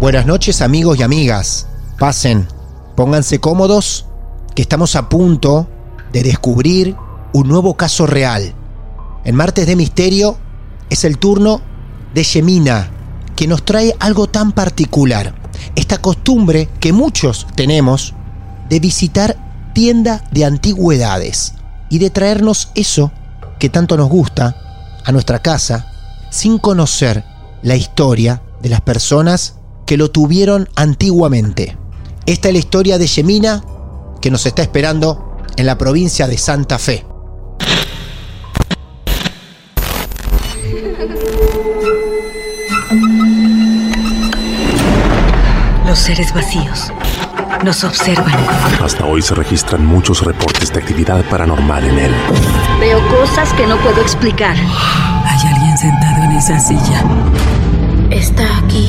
Buenas noches amigos y amigas. Pasen, pónganse cómodos, que estamos a punto de descubrir un nuevo caso real. En Martes de Misterio es el turno de Yemina, que nos trae algo tan particular. Esta costumbre que muchos tenemos de visitar tienda de antigüedades y de traernos eso que tanto nos gusta a nuestra casa sin conocer la historia de las personas que lo tuvieron antiguamente. Esta es la historia de Yemina que nos está esperando en la provincia de Santa Fe. Los seres vacíos nos observan. Hasta hoy se registran muchos reportes de actividad paranormal en él. Veo cosas que no puedo explicar. Hay alguien sentado en esa silla. Está aquí.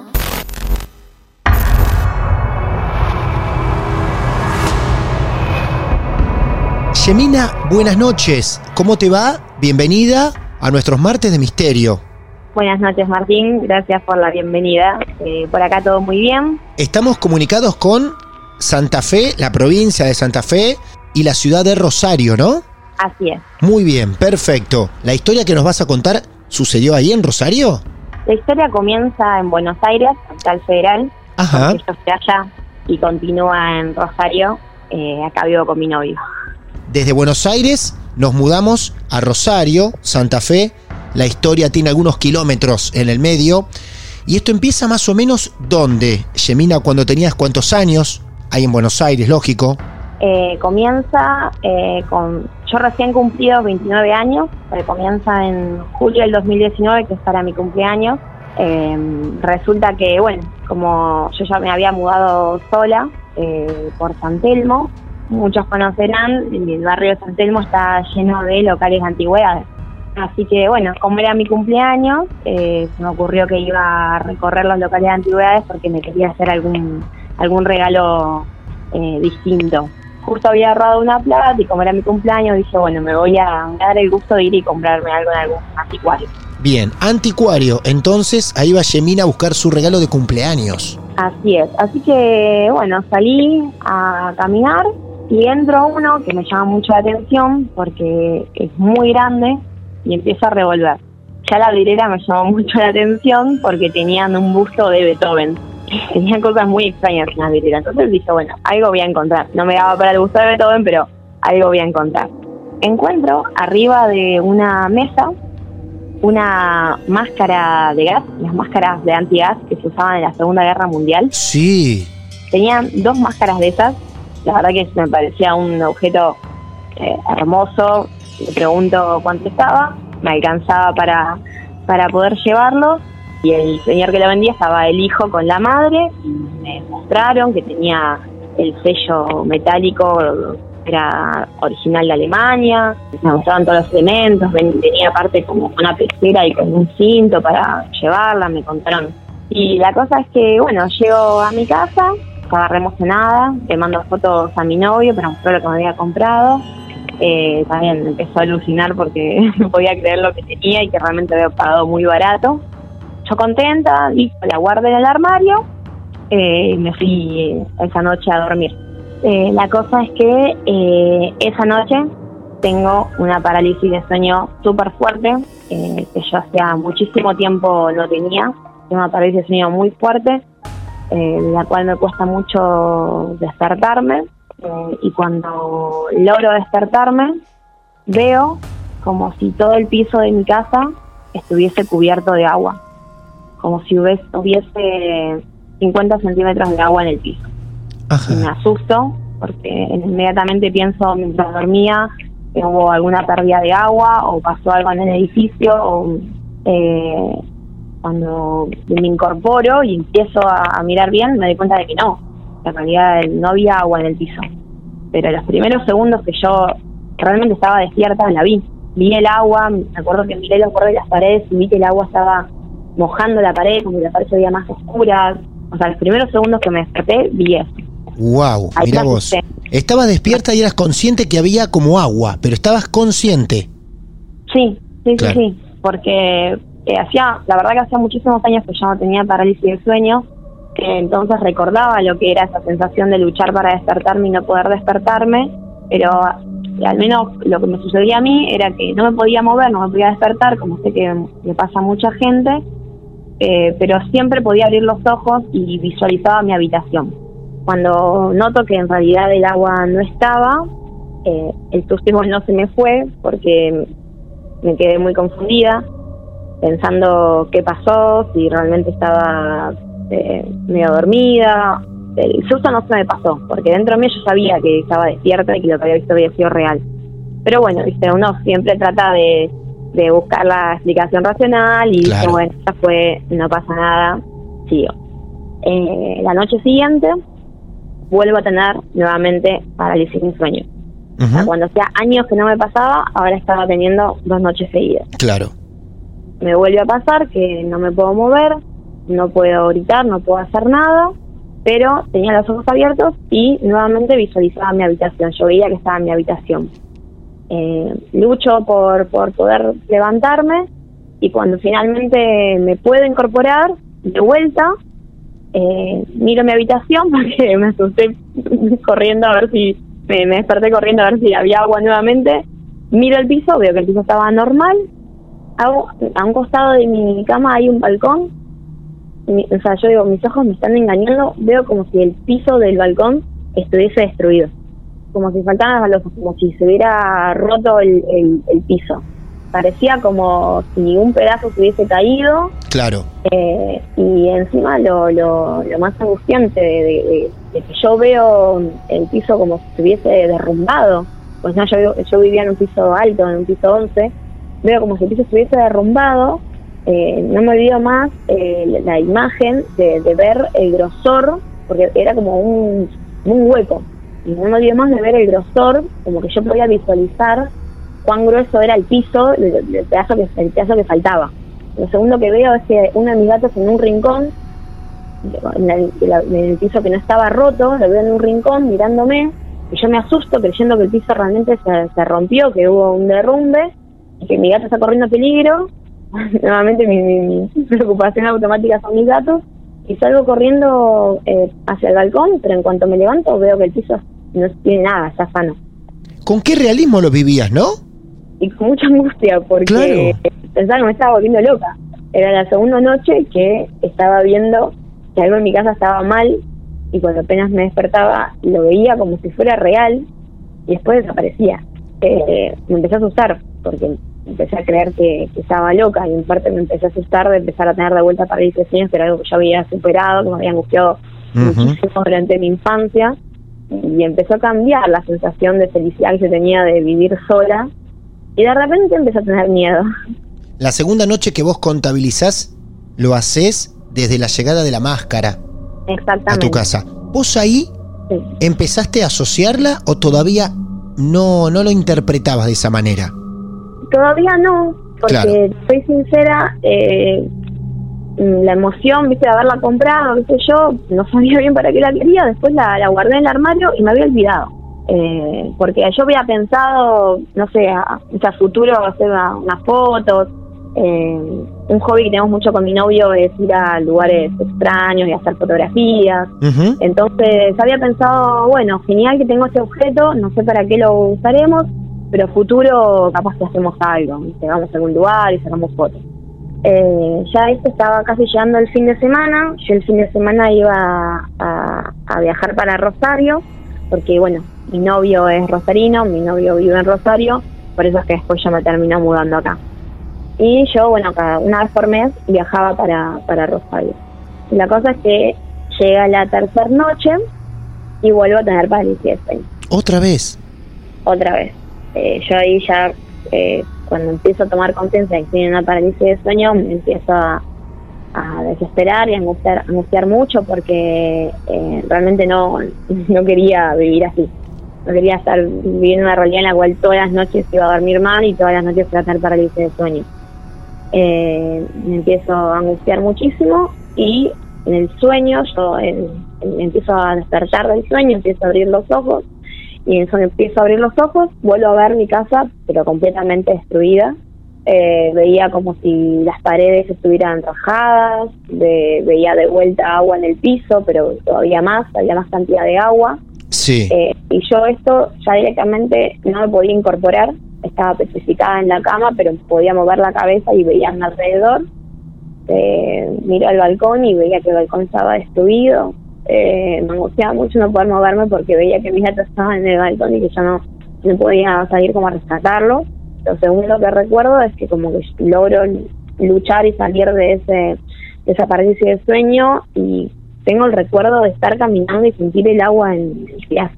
Yemina, buenas noches. ¿Cómo te va? Bienvenida a nuestros martes de misterio. Buenas noches Martín, gracias por la bienvenida. Eh, por acá todo muy bien. Estamos comunicados con Santa Fe, la provincia de Santa Fe y la ciudad de Rosario, ¿no? Así es. Muy bien, perfecto. ¿La historia que nos vas a contar sucedió ahí en Rosario? La historia comienza en Buenos Aires, capital federal. Ajá. Yo allá y continúa en Rosario. Eh, acá vivo con mi novio. Desde Buenos Aires nos mudamos a Rosario, Santa Fe. La historia tiene algunos kilómetros en el medio. Y esto empieza más o menos ¿dónde? Yemina, cuando tenías cuántos años? Ahí en Buenos Aires, lógico. Eh, comienza eh, con... Yo recién cumplido 29 años. eh, comienza en julio del 2019, que es para mi cumpleaños. Eh, resulta que, bueno, como yo ya me había mudado sola por San Telmo, muchos conocerán, el barrio de San Telmo está lleno de locales de antigüedades. Así que bueno, como era mi cumpleaños, eh, se me ocurrió que iba a recorrer los locales de antigüedades porque me quería hacer algún, algún regalo eh, distinto. Justo había ahorrado una plata y como era mi cumpleaños dije, bueno, me voy a dar el gusto de ir y comprarme algo en algún anticuario. Bien, anticuario. Entonces ahí va Yemina a buscar su regalo de cumpleaños. Así es. Así que, bueno, salí a caminar y entro uno que me llama mucho la atención porque es muy grande y empiezo a revolver. Ya la vidriera me llamó mucho la atención porque tenían un busto de Beethoven. Tenían cosas muy extrañas en la vidriera. Entonces dije, bueno, algo voy a encontrar. No me daba para el busto de Beethoven, pero algo voy a encontrar. Encuentro arriba de una mesa una máscara de gas, las máscaras de antigas que se usaban en la Segunda Guerra Mundial. Sí. Tenían dos máscaras de esas. La verdad que me parecía un objeto eh, hermoso. Le pregunto cuánto estaba. Me alcanzaba para, para poder llevarlo. Y el señor que lo vendía estaba el hijo con la madre. Y me mostraron que tenía el sello metálico era original de Alemania, me mostraban todos los elementos, tenía aparte como una pecera y con un cinto para llevarla, me contaron. Y la cosa es que, bueno, llego a mi casa, estaba emocionada, le mando fotos a mi novio para mostrar lo que me había comprado. Eh, también empezó a alucinar porque no podía creer lo que tenía y que realmente había pagado muy barato. Yo contenta, listo, la guardé en el armario eh, y me fui esa noche a dormir. Eh, la cosa es que eh, esa noche tengo una parálisis de sueño súper fuerte, eh, que yo hacía muchísimo tiempo no tenía. Tengo una parálisis de sueño muy fuerte, eh, de la cual me cuesta mucho despertarme. eh, y cuando logro despertarme, veo como si todo el piso de mi casa estuviese cubierto de agua, como si hubiese, hubiese 50 centímetros de agua en el piso y me Ajá. asusto porque inmediatamente pienso mientras dormía que hubo alguna pérdida de agua o pasó algo en el edificio o eh, cuando me incorporo y empiezo a, a mirar bien me doy cuenta de que no, en realidad no había agua en el piso. Pero los primeros segundos que yo realmente estaba despierta la vi. Vi el agua, me acuerdo que miré los bordes de las paredes y vi que el agua estaba mojando la pared, como que la pared se veía más oscura. O sea, los primeros segundos que me desperté vi eso. Wow, me vos. Estabas despierta y eras consciente que había como agua, pero estabas consciente. Sí, sí, Claro. sí, sí, porque eh, hacía, la verdad que hacía muchísimos años que yo no tenía parálisis del sueño, entonces recordaba lo que era esa sensación de luchar para despertarme y no poder despertarme, pero eh, al menos lo que me sucedía a mí era que no me podía mover, no me podía despertar, como sé que le pasa a mucha gente, eh, pero siempre podía abrir los ojos y visualizaba mi habitación. Cuando noto que en realidad el agua no estaba, el susto no se me fue porque me quedé muy confundida, pensando qué pasó, si realmente estaba eh, medio dormida. El susto no se me pasó, porque dentro de mí yo sabía que estaba despierta y que lo que había visto había sido real. Pero bueno, viste, uno siempre trata de, de buscar la explicación racional y dice, Claro. bueno, ya fue, no pasa nada, sigo. Eh, la noche siguiente vuelvo a tener nuevamente parálisis de sueño. O sea, Ujú, Cuando hacía años que no me pasaba, ahora estaba teniendo dos noches seguidas. Claro. Me vuelve a pasar que no me puedo mover, no puedo gritar, no puedo hacer nada, pero tenía los ojos abiertos y nuevamente visualizaba mi habitación. Yo veía que estaba en mi habitación. Eh, lucho por, por poder levantarme y cuando finalmente me puedo incorporar, de vuelta, eh, miro mi habitación porque me asusté corriendo a ver si me, me desperté corriendo a ver si había agua nuevamente. Miro el piso, veo que el piso estaba normal. Hago, a un costado de mi cama hay un balcón. Mi- o sea, yo digo, mis ojos me están engañando. Veo como si el piso del balcón estuviese destruido. Como si faltaran las balosas, como si se hubiera roto el, el- el piso. Parecía como si un pedazo se hubiese caído Claro. eh, y encima lo, lo, lo más angustiante de, de- de que yo veo el piso como si estuviese derrumbado, pues no, yo, yo vivía en un piso alto, en un piso 11, veo como si el piso estuviese derrumbado, eh, no me olvido más eh, la, imagen de, ver el grosor, porque era como un, un hueco, y no me olvido más de ver el grosor, como que yo podía visualizar cuán grueso era el piso, el, el pedazo que, el pedazo que faltaba. Lo segundo que veo es que uno de mis gatos en un rincón, en, la- en el piso que no estaba roto, lo veo en un rincón mirándome, y yo me asusto creyendo que el piso realmente se, se rompió, que hubo un derrumbe, que mi gato está corriendo peligro. Nuevamente mi, mi- mi preocupación automática son mis gatos, y salgo corriendo eh, hacia el balcón, pero en cuanto me levanto veo que el piso no tiene nada, está sano. ¿Con qué realismo lo vivías, no? y con mucha angustia porque Claro. pensaba que me estaba volviendo loca. Era la segunda noche que estaba viendo que algo en mi casa estaba mal y cuando apenas me despertaba lo veía como si fuera real y después desaparecía. Eh, me empecé a asustar porque empecé a creer que, que estaba loca y en parte me empecé a asustar de empezar a tener de vuelta parálisis de sueño, que era algo que yo había superado, que me había angustiado Ujú. muchísimo durante mi infancia y empezó a cambiar la sensación de felicidad que tenía de vivir sola y de repente empecé a tener miedo. La segunda noche que vos contabilizás, lo haces desde la llegada de la máscara a Exactamente. tu casa. ¿Vos ahí Sí. empezaste a asociarla o todavía no, no lo interpretabas de esa manera? Todavía no, porque Claro. soy sincera, eh, mm, la emoción, viste, de haberla comprado, qué sé yo, no sabía bien para qué la quería, después la, la guardé en el armario y me había olvidado. Eh, porque yo había pensado, no sé, a, a futuro hacer una- unas fotos. eh, un hobby que tenemos mucho con mi novio es ir a lugares extraños y hacer fotografías. Entonces había pensado, bueno, genial que tengo este objeto, no sé para qué lo usaremos, pero futuro capaz que hacemos algo, ¿viste? vamos a algún lugar y sacamos fotos. Eh, ya esto estaba casi llegando el fin de semana, yo el fin de semana iba a, a viajar para Rosario, porque bueno, mi novio es rosarino, mi novio vive en Rosario, por eso es que después yo me terminé mudando acá. Y yo, bueno, cada una vez por mes viajaba para, para Rosario. Y la cosa es que llega la tercera noche y vuelvo a tener parálisis de sueño Otra vez. otra vez. Eh, yo ahí ya, eh, cuando empiezo a tomar conciencia que tiene una parálisis de sueño, me empiezo a, desesperar y a angustiar, angustiar mucho porque eh, realmente no, no quería vivir así. No quería estar viviendo una realidad en la cual todas las noches iba a dormir mal y todas las noches iba a tener parálisis de sueño. Eh, me empiezo a angustiar muchísimo y en el sueño yo eh, empiezo a despertar del sueño, empiezo a abrir los ojos y en eso empiezo a abrir los ojos, vuelvo a ver mi casa, pero completamente destruida. Eh, veía como si las paredes estuvieran rajadas, de- veía de vuelta agua en el piso, pero todavía más, había más cantidad de agua. Sí. Eh, y yo esto ya directamente no me podía incorporar, estaba petrificada en la cama, pero podía mover la cabeza y veía alrededor. Eh, miro al balcón y veía que el balcón estaba destruido. Eh, me angustiaba mucho no poder moverme porque veía que mis gatos estaban en el balcón y que yo no, no podía salir como a rescatarlo. Lo segundo que recuerdo es que como que logro luchar y salir de ese de esa parálisis de sueño y tengo el recuerdo de estar caminando y sentir el agua en el pies.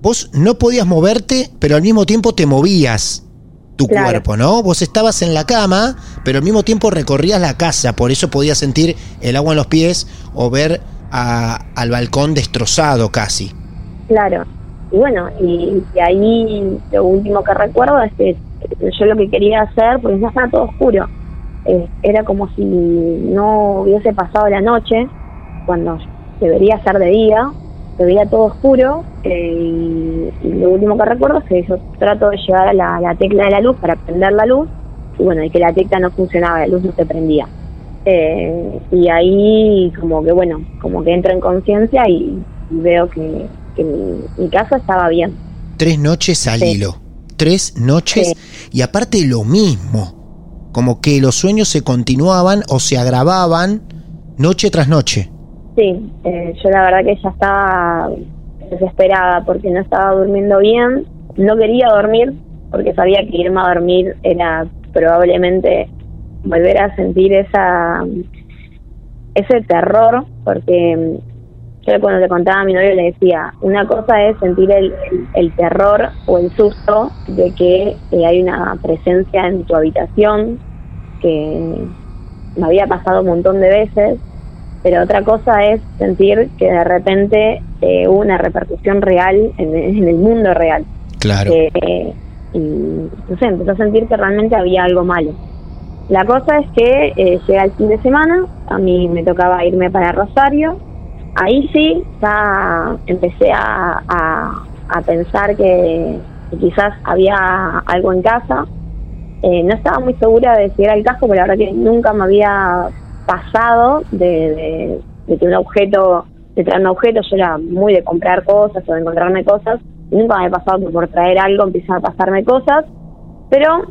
Vos no podías moverte, pero al mismo tiempo te movías tu Claro. cuerpo, ¿no? Vos estabas en la cama, pero al mismo tiempo recorrías la casa, por eso podías sentir el agua en los pies o ver a- al balcón destrozado casi. Claro. Y bueno, y, ahí lo último que recuerdo es que yo lo que quería hacer, porque ya estaba todo oscuro, eh, era como si no hubiese pasado la noche, cuando debería ser de día, se veía todo oscuro, eh, y, y lo último que recuerdo es que yo trato de llegar a la, la tecla de la luz para prender la luz, y bueno, y que la tecla no funcionaba, la luz no se prendía. Eh, y ahí como que bueno, como que entro en conciencia y, y veo que, que mi, mi casa estaba bien. Tres noches al Sí. hilo. Tres noches y aparte lo mismo. Como que los sueños se continuaban o se agravaban noche tras noche. Sí, eh, yo la verdad que ya estaba desesperada porque no estaba durmiendo bien, no quería dormir porque sabía que irme a dormir era probablemente volver a sentir esa ese terror porque mm, yo cuando le contaba a mi novio le decía una cosa es sentir el, el- el terror o el susto de que eh, hay una presencia en tu habitación que me había pasado un montón de veces pero otra cosa es sentir que de repente eh, hubo una repercusión real en, en el mundo real. Claro. Eh, y no sé, empecé a sentir que realmente había algo malo. La cosa es que eh, llega el fin de semana, a mí me tocaba irme para Rosario. Ahí sí, ya empecé a, a- a pensar que, quizás había algo en casa. Eh, no estaba muy segura de si era el casco, pero la verdad que nunca me había pasado de, de- que un objeto, de traer un objeto, yo era muy de comprar cosas o de encontrarme cosas, nunca me había pasado que por traer algo empiezan a pasarme cosas, pero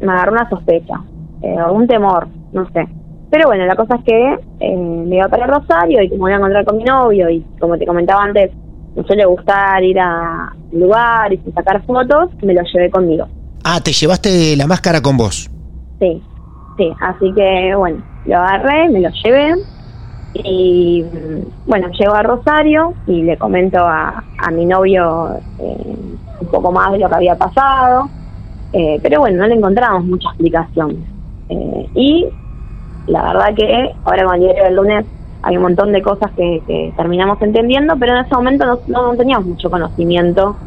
me agarró una sospecha, eh, un temor, no sé. Pero bueno, la cosa es que eh, me iba para Rosario y como voy a encontrar con mi novio y como te comentaba antes, me suele gustar ir a lugares y sacar fotos, me lo llevé conmigo. Ah, te llevaste la máscara con vos. Sí, sí, así que bueno, lo agarré, me lo llevé y mm, bueno, llego a Rosario y le comento a, a mi novio eh, un poco más de lo que había pasado, eh, pero bueno, no le encontramos mucha explicación. Eh, y la verdad que ahora con el diario del lunes hay un montón de cosas que, que terminamos entendiendo, pero en ese momento no, no teníamos mucho conocimiento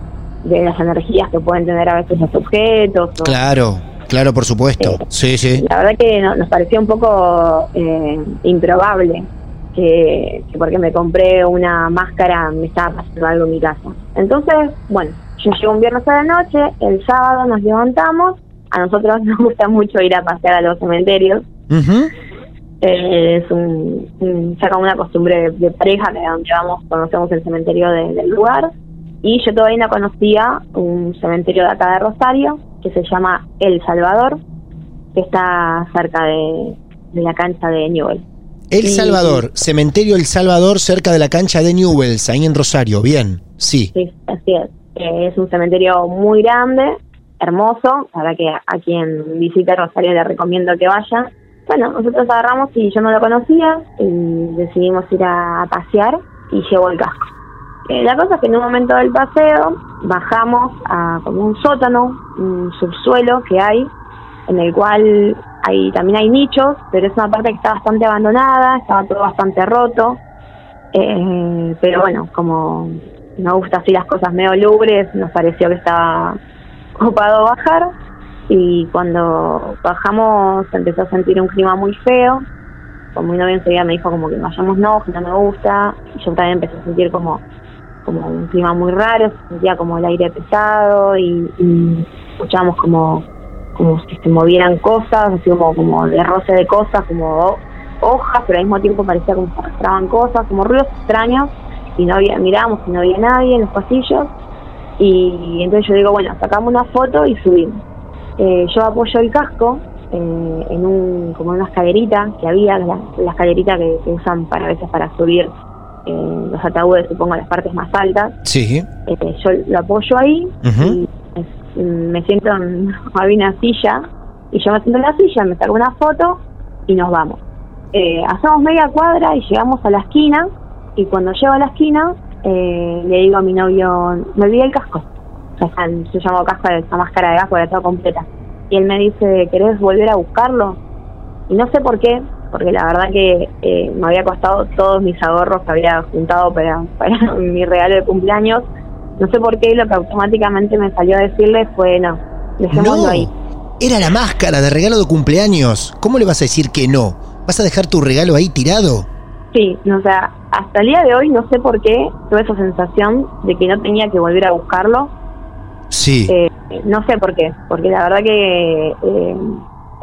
de las energías que pueden tener a veces los objetos. o- Claro. Claro, por supuesto. Eh, Sí, sí. La verdad que no- nos pareció un poco eh, improbable que, que porque me compré una máscara me estaba pasando algo en mi casa. Entonces, bueno, yo llego un viernes a la noche, el sábado nos levantamos, a nosotros nos gusta mucho ir a pasear a los cementerios. Eh, es un, un- ya como una costumbre de, de pareja que donde vamos conocemos el cementerio de- del lugar y yo todavía no conocía un cementerio de acá de Rosario que se llama El Salvador que está cerca de, de la cancha de Newell El Salvador, Cementerio El Salvador, cerca de la cancha de Newells, ahí en Rosario. Bien, sí. sí, así es Eh, es un cementerio muy grande hermoso para que a, quien visite Rosario le recomiendo que vaya bueno nosotros agarramos y yo no lo conocía y decidimos ir a, a pasear y llevo el casco Eh, la cosa es que en un momento del paseo bajamos a como un sótano, un subsuelo que hay, en el cual hay también hay nichos, pero es una parte que está bastante abandonada, estaba todo bastante roto. Eh, pero bueno, como nos gusta así las cosas medio lubres, nos pareció que estaba ocupado bajar. Y cuando bajamos empezó a sentir un clima muy feo. Como mi novio enseguida me dijo como que vayamos no, que no me gusta. Y yo también empecé a sentir como como un clima muy raro, se sentía como el aire pesado y, y escuchábamos como, como si se movieran cosas, así como, como de roce de cosas, como ho- hojas, pero al mismo tiempo parecía como se arrastraban cosas, como ruidos extraños, y no había, miramos y no había nadie en los pasillos, y entonces yo digo, bueno, sacamos una foto y subimos. Eh, yo apoyo el casco eh, en un como en una escalerita que había, la, la escalerita que, que usan para a veces para subir eh, los ataúdes, supongo, a las partes más altas. Sí. Eh, yo lo apoyo ahí y me, me siento en había una silla y yo me siento en la silla, me saco una foto y nos vamos. Eh, hacemos media cuadra y llegamos a la esquina y cuando llego a la esquina eh, le digo a mi novio, me olvidé el casco. O sea, yo llamo casco a esa máscara de gas porque está completa. Y él me dice, ¿querés volver a buscarlo? Y no sé por qué, porque la verdad que eh, me había costado todos mis ahorros que había juntado para, para mi regalo de cumpleaños. No sé por qué, lo que automáticamente me salió a decirle fue no, dejémoslo No. ahí. Era la máscara de regalo de cumpleaños. ¿Cómo le vas a decir que no? ¿Vas a dejar tu regalo ahí tirado? Sí, no, o sea, hasta el día de hoy no sé por qué tuve esa sensación de que no tenía que volver a buscarlo. Sí. Eh, no sé por qué, porque la verdad que eh,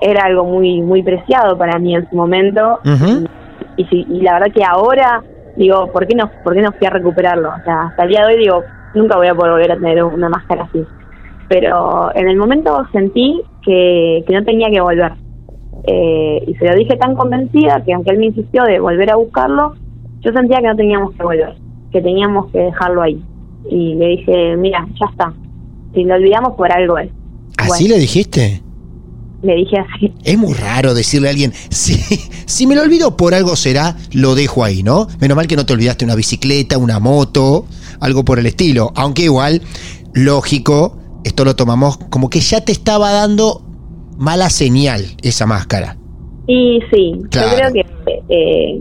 era algo muy muy preciado para mí en su momento. Y, si- y la verdad que ahora digo, ¿por qué no por qué no fui a recuperarlo? O sea, hasta el día de hoy digo, nunca voy a poder volver a tener una máscara así. Pero en el momento sentí que, que no tenía que volver. Eh, y se lo dije tan convencida que aunque él me insistió de volver a buscarlo, yo sentía que no teníamos que volver, que teníamos que dejarlo ahí. Y le dije, mira, ya está. Si lo olvidamos por algo es. ¿Así Bueno, le dijiste? Le dije así. Es muy raro decirle a alguien, si, si me lo olvido por algo será, lo dejo ahí, ¿no? Menos mal que no te olvidaste una bicicleta, una moto, algo por el estilo. Aunque igual, lógico, esto lo tomamos como que ya te estaba dando mala señal esa máscara. Y sí, Claro. yo creo que eh,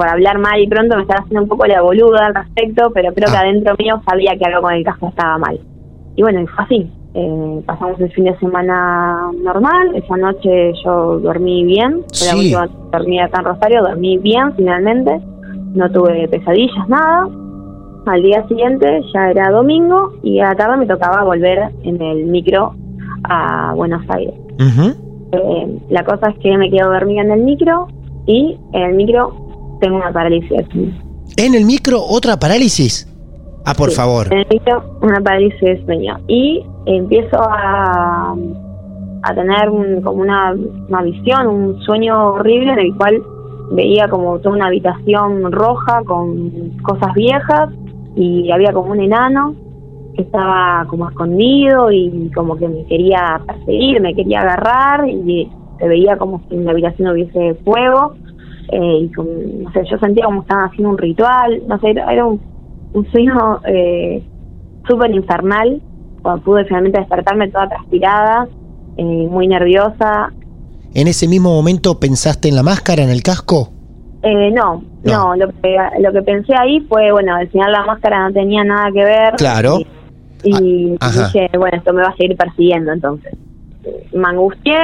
por hablar mal y pronto me estaba haciendo un poco la boluda al respecto, pero creo que Ah. adentro mío sabía que algo con el casco estaba mal. Y bueno, y fue así. Eh, pasamos el fin de semana normal, esa noche yo dormí bien, fue la Sí. que dormí acá en Rosario, dormí bien finalmente, no tuve pesadillas, nada. Al día siguiente ya era domingo y a la tarde me tocaba volver en el micro a Buenos Aires. Ujú. Eh, la cosa es que me quedo dormida en el micro y en el micro tengo una parálisis. ¿En el micro otra parálisis? Ah, por Sí, favor. En el micro una parálisis del sueño. Y empiezo a, a tener un- como una, una visión, un sueño horrible en el cual veía como toda una habitación roja con cosas viejas y había como un enano que estaba como escondido y como que me quería perseguir, me quería agarrar y se veía como si en la habitación hubiese fuego eh, y no sé, yo sentía como estaban haciendo un ritual, no sé, era, era un, un sueño eh, súper infernal, cuando pude finalmente despertarme toda transpirada, eh, muy nerviosa. ¿En ese mismo momento pensaste en la máscara, en el casco? Eh, no, No. no, lo, que, lo que pensé ahí fue, bueno, al final la máscara no tenía nada que ver. Claro. Y, y Ah, dije, bueno, esto me va a seguir persiguiendo entonces. Me angustié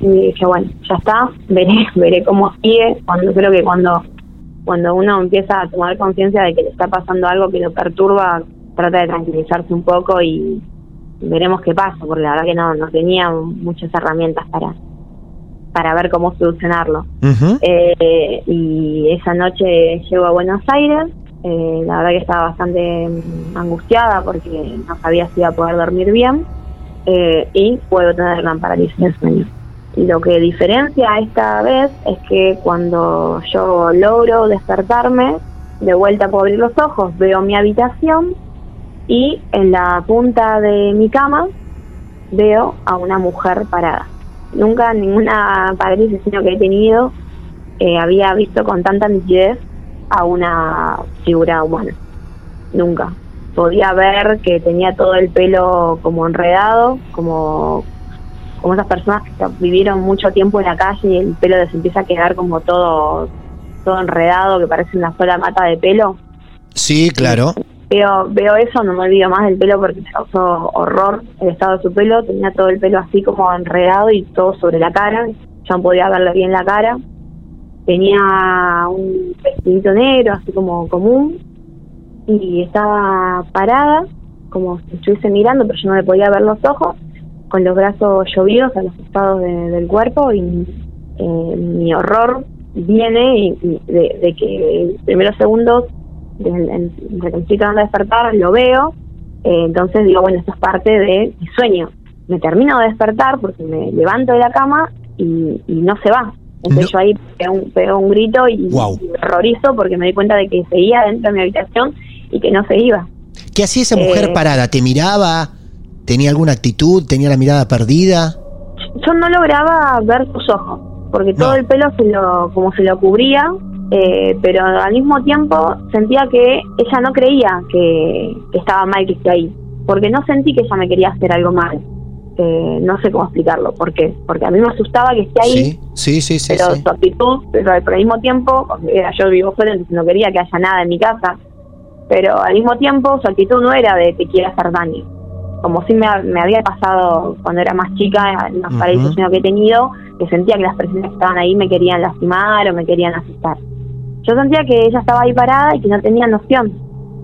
y dije, bueno, ya está, veré, veré cómo sigue. Cuando creo que cuando, cuando uno empieza a tomar conciencia de que le está pasando algo que lo perturba, trata de tranquilizarse un poco y veremos qué pasa, porque la verdad que no, no tenía muchas herramientas para, para ver cómo solucionarlo. Eh, y esa noche llego a Buenos Aires. eh, la verdad que estaba bastante angustiada porque no sabía si iba a poder dormir bien. Eh, y puedo tener parálisis del sueño. Lo que diferencia esta vez es que cuando yo logro despertarme, de vuelta puedo abrir los ojos, veo mi habitación y en la punta de mi cama veo a una mujer parada. Nunca ninguna parálisis sino que he tenido eh, había visto con tanta nitidez a una figura humana. Nunca. Podía ver que tenía todo el pelo como enredado, como, como esas personas que vivieron mucho tiempo en la calle y el pelo les empieza a quedar como todo, todo enredado, que parece una sola mata de pelo. Sí, claro. Veo, veo eso, no me olvido más del pelo porque me causó horror el estado de su pelo. Tenía todo el pelo así como enredado y todo sobre la cara. Yo no podía verle bien la cara. Tenía un vestidito negro, así como común. Y estaba parada, como si estuviese mirando, pero yo no le podía ver los ojos, con los brazos llovidos a los costados de- del cuerpo. Y eh, mi horror viene y, y de, de que primeros segundos del- en- de que me estoy tratando de despertar, lo veo, eh, entonces digo, bueno, esto es parte de mi sueño. Me termino de despertar porque me levanto de la cama y, y no se va. Entonces No. yo ahí pego un, pego un grito y, Guau. y me horrorizo porque me di cuenta de que seguía dentro de mi habitación y que no se iba. ¿Qué hacía esa mujer Eh, parada? ¿Te miraba? ¿Tenía alguna actitud? ¿Tenía la mirada perdida? Yo no lograba ver sus ojos porque todo el pelo se lo, como se lo cubría, eh, pero al mismo tiempo sentía que ella no creía que, que estaba mal que esté ahí, porque no sentí que ella me quería hacer algo mal. Eh, no sé cómo explicarlo, ¿por qué? Porque a mí me asustaba que esté ahí, Sí, sí, sí, sí. pero sí. su actitud, pero, pero al mismo tiempo, era yo vivo fuera, entonces no quería que haya nada en mi casa, pero al mismo tiempo su actitud no era de te quiero hacer daño, como si me, me había pasado cuando era más chica en los Ujú. paraísos que he tenido, que sentía que las personas que estaban ahí me querían lastimar o me querían asustar. Yo sentía que ella estaba ahí parada y que no tenía noción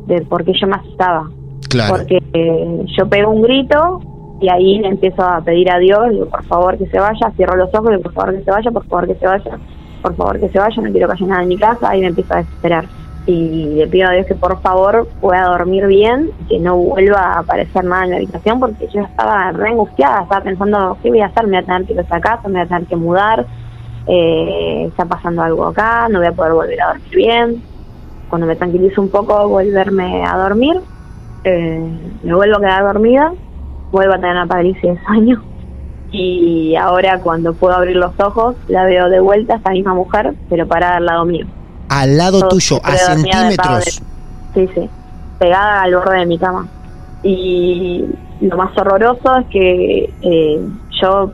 de por qué yo me asustaba Claro. porque eh, yo pego un grito y ahí le empiezo a pedir a Dios, digo, por favor que se vaya, cierro los ojos, digo, por favor que se vaya, por favor que se vaya, por favor que se vaya, no quiero que haya nada en mi casa, ahí me empiezo a desesperar. Y le pido a Dios que por favor pueda dormir bien, que no vuelva a aparecer nada en la habitación, porque yo estaba re angustiada, estaba pensando, ¿qué voy a hacer? Me voy a tener que ir a esa casa, me voy a tener que mudar, eh, está pasando algo acá, no voy a poder volver a dormir bien. Cuando me tranquilizo un poco, volverme a dormir, eh, me vuelvo a quedar dormida, vuelvo a tener una parálisis de sueño y ahora cuando puedo abrir los ojos la veo de vuelta esta misma mujer, pero parada al lado mío. Al lado Todo tuyo, a de centímetros. Sí, sí, pegada al borde de mi cama. Y lo más horroroso es que eh, yo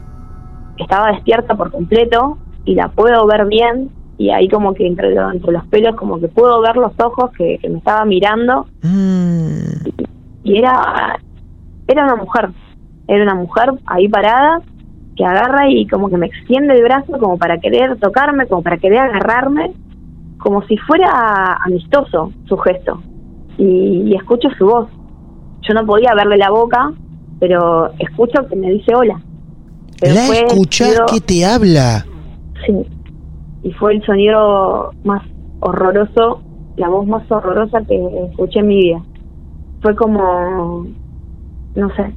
estaba despierta por completo y la puedo ver bien y ahí como que entre, lo- entre los pelos como que puedo ver los ojos que, que me estaba mirando Mm, y era era una mujer era una mujer ahí parada que agarra y como que me extiende el brazo como para querer tocarme como para querer agarrarme como si fuera amistoso su gesto y, y escucho su voz yo no podía verle la boca pero escucho que me dice hola Pero la escuchás que te habla. Sí. Y fue el sonido más horroroso, la voz más horrorosa que escuché en mi vida. Fue como, no sé,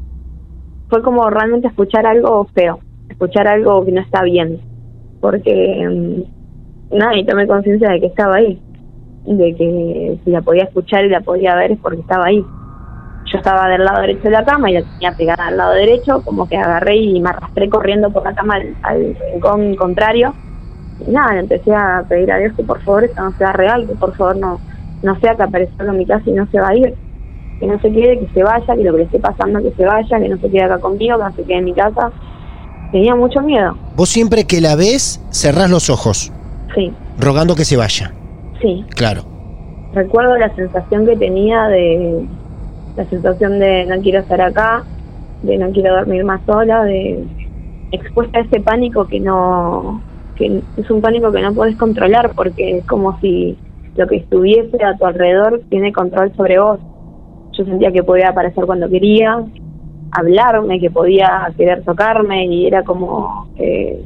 fue como realmente escuchar algo feo, escuchar algo que no está bien. Porque, mm, nada, y tomé conciencia de que estaba ahí. De que si la podía escuchar y la podía ver es porque estaba ahí. Yo estaba del lado derecho de la cama y la tenía pegada al lado derecho, como que agarré y me arrastré corriendo por la cama al, al rincón contrario. Y nada, empecé a pedir a Dios que por favor esto no sea real, que por favor no, no sea que aparezca en mi casa y no se va a ir. Que no se quede, que se vaya, que lo que le esté pasando que se vaya, que no se quede acá conmigo, que no se quede en mi casa. Tenía mucho miedo, Vos siempre que la ves, cerrás los ojos, sí, rogando que se vaya. sí. Claro. recuerdo la sensación que tenía de la sensación de no quiero estar acá, de no quiero dormir más sola, de expuesta a ese pánico que no, que es un pánico que no puedes controlar porque es como si lo que estuviese a tu alrededor tiene control sobre vos. Yo sentía que podía aparecer cuando quería, hablarme, que podía querer tocarme y era como, eh,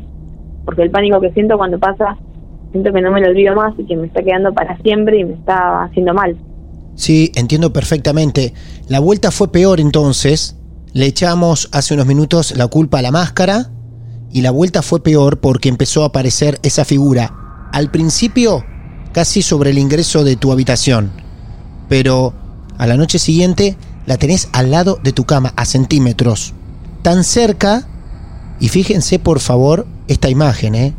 porque el pánico que siento cuando pasa, siento que no me lo olvido más y que me está quedando para siempre y me está haciendo mal. Sí, entiendo perfectamente. La vuelta fue peor entonces. Le echamos hace unos minutos la culpa a la máscara y la vuelta fue peor porque empezó a aparecer esa figura. Al principio, casi sobre el ingreso de tu habitación. Pero a la noche siguiente la tenés al lado de tu cama, a centímetros. Tan cerca, y fíjense por favor esta imagen, ¿eh?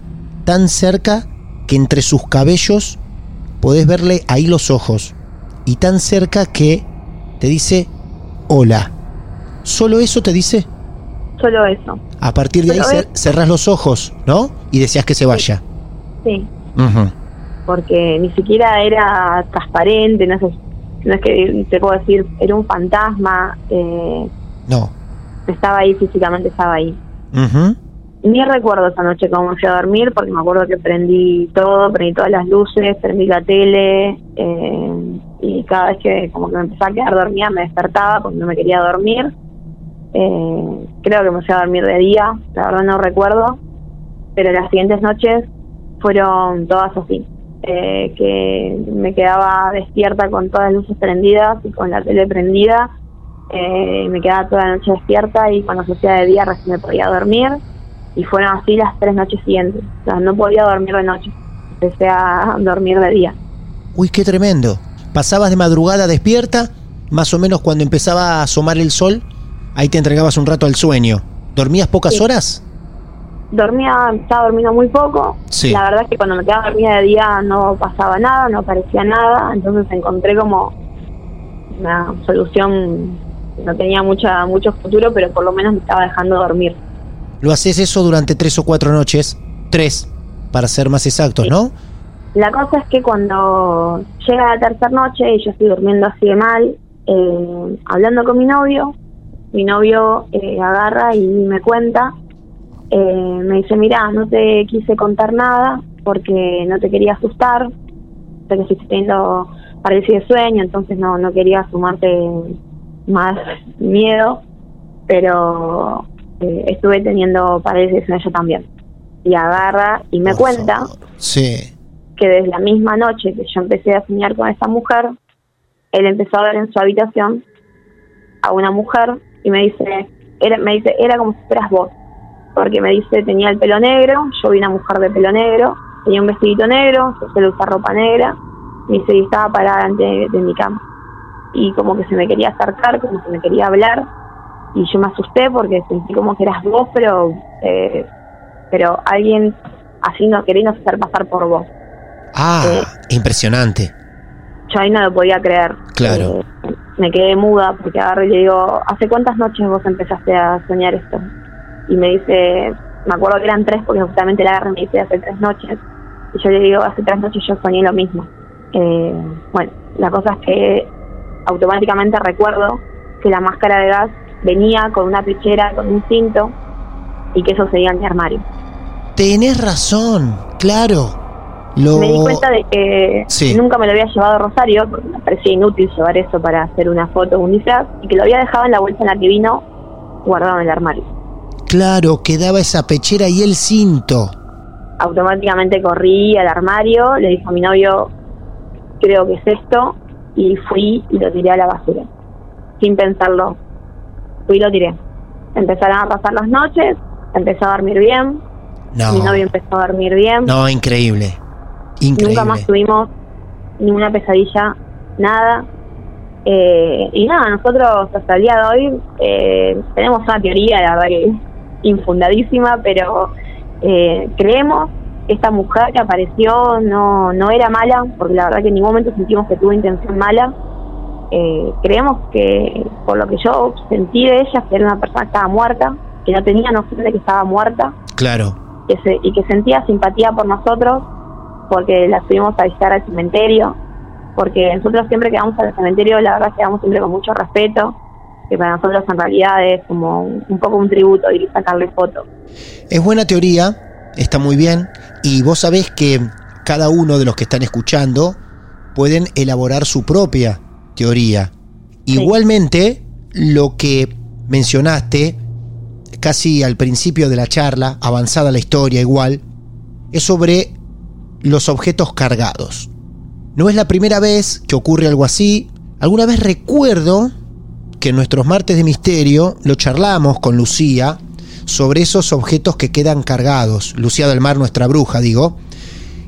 Tan cerca que entre sus cabellos podés verle ahí los ojos. Y tan cerca que te dice hola. ¿Solo eso te dice? Solo eso. A partir de ahí cer- cerrás los ojos, ¿no? Y deseas que se vaya. Sí, porque ni siquiera era transparente, no, sé, no es que te puedo decir, era un fantasma, eh, No. estaba ahí físicamente, estaba ahí. Ni recuerdo esa noche cómo fui a dormir, porque me acuerdo que prendí todo, prendí todas las luces, prendí la tele, eh, y cada vez que como que me empezaba a quedar dormida me despertaba porque no me quería dormir. Eh, creo que me fui a dormir de día, la verdad no recuerdo, pero las siguientes noches fueron todas así, eh, que me quedaba despierta con todas las luces prendidas y con la tele prendida, eh, me quedaba toda la noche despierta y cuando se hacía de día recién me podía dormir y fueron así las tres noches siguientes, o sea, no podía dormir de noche, empecé a dormir de día. Uy, qué tremendo. Pasabas de madrugada despierta, más o menos cuando empezaba a asomar el sol, ahí te entregabas un rato al sueño. ¿Dormías pocas Sí. horas? dormía, estaba durmiendo muy poco. Sí. La verdad es que cuando me quedaba dormida de día no pasaba nada, no aparecía nada, entonces encontré como una solución, no tenía mucha mucho futuro, pero por lo menos me estaba dejando dormir. Lo haces eso durante tres o cuatro noches. Tres, para ser más exactos, ¿no? La cosa es que cuando llega la tercera noche y yo estoy durmiendo así de mal, eh, hablando con mi novio, mi novio eh, agarra y me cuenta, eh, me dice, mira, no te quise contar nada porque no te quería asustar, sé que estoy teniendo parálisis sueño, entonces no, no quería sumarte más miedo, pero eh, estuve teniendo parálisis de sueño yo también. Y agarra y me Por cuenta favor. Sí. que desde la misma noche que yo empecé a soñar con esa mujer, él empezó a ver en su habitación a una mujer y me dice, era, me dice, era como si fueras vos, porque me dice, tenía el pelo negro, yo vi una mujer de pelo negro, tenía un vestidito negro, yo suelo usar ropa negra, me dice, y estaba parada ante de, de mi cama. Y como que se me quería acercar, como que me quería hablar, y yo me asusté porque sentí como que eras vos, pero, eh, pero alguien haciendo, queriendo hacer pasar por vos. Ah, impresionante. yo ahí no lo podía creer. Claro. Eh, me quedé muda porque agarro y le digo, ¿hace cuántas noches vos empezaste a soñar esto? Y me dice, me acuerdo que eran tres porque justamente la agarré y me dice hace tres noches. Y yo le digo, hace tres noches yo soñé lo mismo. Eh, bueno, la cosa es que automáticamente recuerdo que la máscara de gas venía con una pechera, con un cinto y que eso seguía en mi armario. Tenés razón, claro. Lo... Me di cuenta de que Sí. nunca me lo había llevado a Rosario, porque me parecía inútil llevar eso para hacer una foto o un disfraz, y que lo había dejado en la bolsa en la que vino, guardado en el armario. Claro, quedaba esa pechera y el cinto. Automáticamente corrí al armario, le dije a mi novio, creo que es esto, y fui y lo tiré a la basura, sin pensarlo. Fui y lo tiré. Empezaron a pasar las noches, empecé a dormir bien, No. mi novio empezó a dormir bien. No, increíble. Increíble. Nunca más tuvimos ninguna pesadilla, nada. Eh, y nada, nosotros hasta el día de hoy eh, tenemos una teoría, la verdad que infundadísima, pero eh, creemos que esta mujer que apareció no, no era mala, porque la verdad que en ningún momento sentimos que tuvo intención mala. Eh, creemos que, por lo que yo sentí de ella, que era una persona que estaba muerta, que no tenía noción de que estaba muerta, Claro. que se- y que sentía simpatía por nosotros porque la fuimos a visitar al cementerio, porque nosotros siempre que vamos al cementerio, la verdad que vamos siempre con mucho respeto, que para nosotros en realidad es como un, un poco un tributo ir a sacarle fotos. Es buena teoría, está muy bien, y vos sabés que cada uno de los que están escuchando pueden elaborar su propia teoría. Igualmente, lo que mencionaste casi al principio de la charla, avanzada la historia igual, es sobre los objetos cargados. No es la primera vez que ocurre algo así. Alguna vez recuerdo que en nuestros martes de misterio lo charlamos con Lucía sobre esos objetos que quedan cargados. Lucía del Mar, nuestra bruja, digo.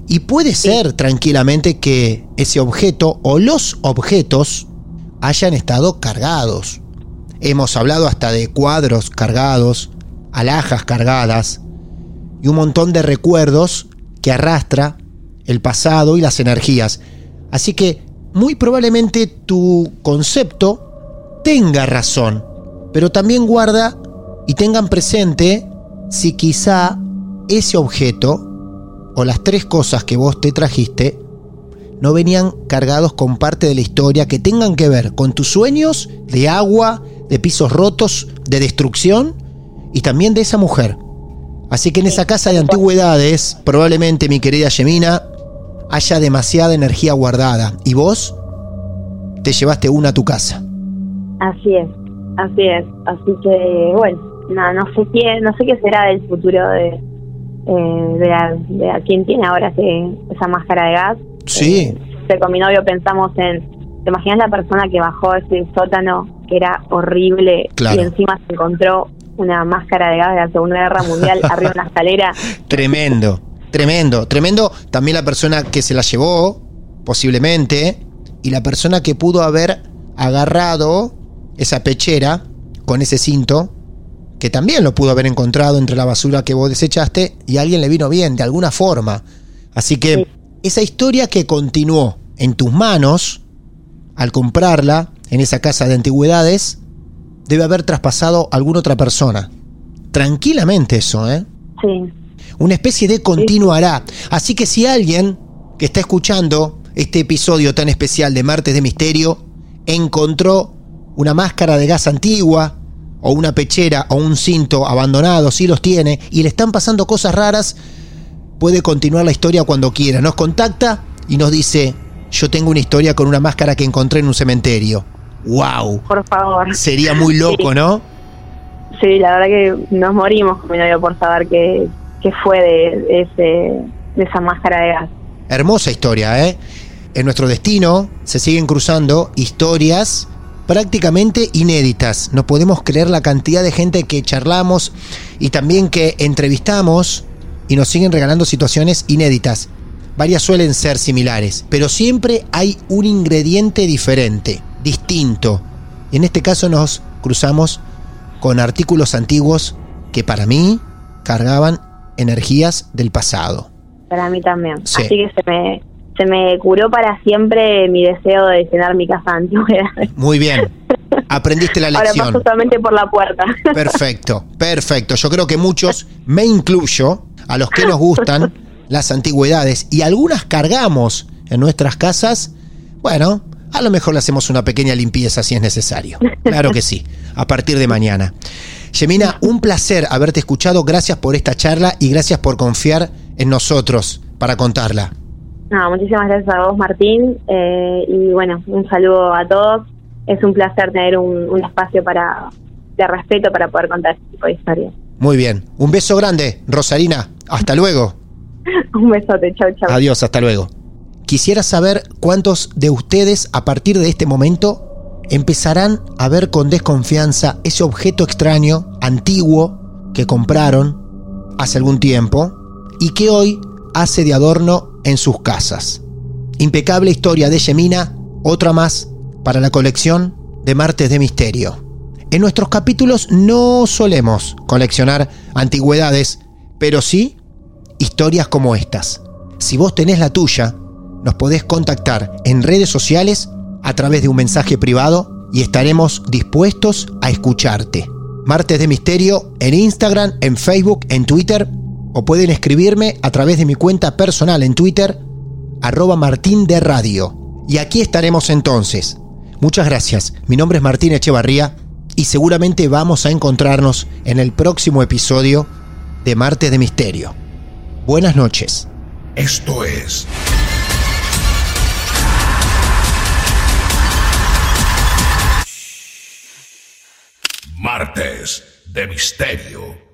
Y puede ser tranquilamente que ese objeto o los objetos hayan estado cargados. Hemos hablado hasta de cuadros cargados, alhajas cargadas y un montón de recuerdos que arrastra el pasado y las energías. Así que muy probablemente tu concepto tenga razón, pero también guarda y tengan presente si quizá ese objeto o las tres cosas que vos te trajiste no venían cargados con parte de la historia que tengan que ver con tus sueños de agua, de pisos rotos, de destrucción y también de esa mujer. Así que en esa casa de antigüedades, probablemente mi querida Yemina, haya demasiada energía guardada y vos te llevaste una a tu casa. Así es, así es. Así que, bueno, no, no sé qué, no sé qué será del futuro de, eh, de, la- de a quién tiene ahora ese- esa máscara de gas. Sí, Eh, con mi novio pensamos en, ¿te imaginas la persona que bajó ese sótano que era horrible Claro. y encima se encontró una máscara de gas de la Segunda Guerra Mundial arriba de una escalera? tremendo, tremendo, tremendo. También la persona que se la llevó, posiblemente, y la persona que pudo haber agarrado esa pechera con ese cinto, que también lo pudo haber encontrado entre la basura que vos desechaste y a alguien le vino bien, de alguna forma. Así que esa historia que continuó en tus manos al comprarla en esa casa de antigüedades, debe haber traspasado a alguna otra persona. Tranquilamente eso, ¿eh? Sí, Una especie de continuará. Así que si alguien que está escuchando este episodio tan especial de Martes de Misterio encontró una máscara de gas antigua o una pechera o un cinto abandonado, si los tiene, y le están pasando cosas raras, puede continuar la historia cuando quiera. Nos contacta y nos dice, yo tengo una historia con una máscara que encontré en un cementerio. ¡Wow! por favor. Sería muy loco, Sí. ¿no? Sí, la verdad que nos morimos con mi novio por saber qué, qué fue de, de ese, de esa máscara de gas. Hermosa historia, ¿eh? En nuestro destino se siguen cruzando historias prácticamente inéditas. No podemos creer la cantidad de gente que charlamos y también que entrevistamos y nos siguen regalando situaciones inéditas. Varias suelen ser similares, pero siempre hay un ingrediente diferente, distinto. Y en este caso nos cruzamos con artículos antiguos que para mí cargaban energías del pasado. Para mí también. Sí. Así que se me, se me curó para siempre mi deseo de llenar mi casa de antigüedades. Muy bien. Aprendiste la Ahora lección. paso solamente por la puerta. Perfecto, perfecto. Yo creo que muchos, me incluyo, a los que nos gustan las antigüedades y algunas cargamos en nuestras casas, bueno, a lo mejor le hacemos una pequeña limpieza si es necesario. Claro que sí, a partir de mañana. Yemina, un placer haberte escuchado. Gracias por esta charla y gracias por confiar en nosotros para contarla. No, muchísimas gracias a vos, Martín. eh, y bueno, un saludo a todos. Es un placer tener un, un espacio para de respeto para poder contar este tipo de historias. Muy bien. Un beso grande, Rosarina. Hasta luego. un besote, chau, chau. Adiós, hasta luego. Quisiera saber cuántos de ustedes a partir de este momento empezarán a ver con desconfianza ese objeto extraño, antiguo, que compraron hace algún tiempo y que hoy hace de adorno en sus casas. Impecable historia de Yemina, otra más para la colección de Martes de Misterio. En nuestros capítulos no solemos coleccionar antigüedades, pero sí historias como estas. Si vos tenés la tuya, nos podés contactar en redes sociales a través de un mensaje privado y estaremos dispuestos a escucharte. Martes de Misterio en Instagram, en Facebook, en Twitter o pueden escribirme a través de mi cuenta personal en Twitter, arroba Martín de Radio. Y aquí estaremos entonces. Muchas gracias. Mi nombre es Martín Echevarría. y seguramente vamos a encontrarnos en el próximo episodio de Martes de Misterio. Buenas noches. Esto es Martes de Misterio.